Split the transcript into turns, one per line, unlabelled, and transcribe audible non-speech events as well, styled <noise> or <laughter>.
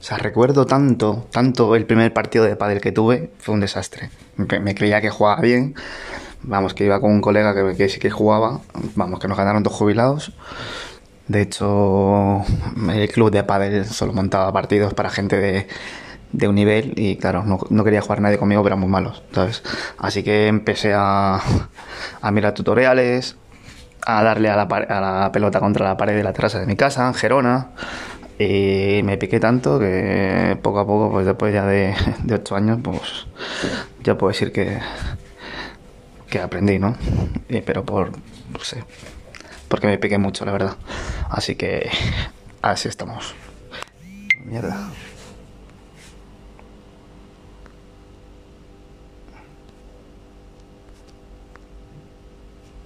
O sea, recuerdo tanto, tanto el primer partido de pádel que tuve, fue un desastre. Me, creía que jugaba bien, vamos, que iba con un colega que, que sí que jugaba, vamos, que nos ganaron dos jubilados. De hecho, el club de pádel solo montaba partidos para gente de, de un nivel y claro, no, no quería jugar nadie conmigo, pero éramos malos, ¿sabes? Así que empecé a, a mirar tutoriales, a darle a la, a la pelota contra la pared de la terraza de mi casa, en Gerona. Y me piqué tanto que poco a poco, pues después ya de, <laughs> de ocho años, pues ya puedo decir que, que aprendí, ¿no? Eh, pero por, no sé, porque me piqué mucho, la verdad. Así que así estamos. Mierda.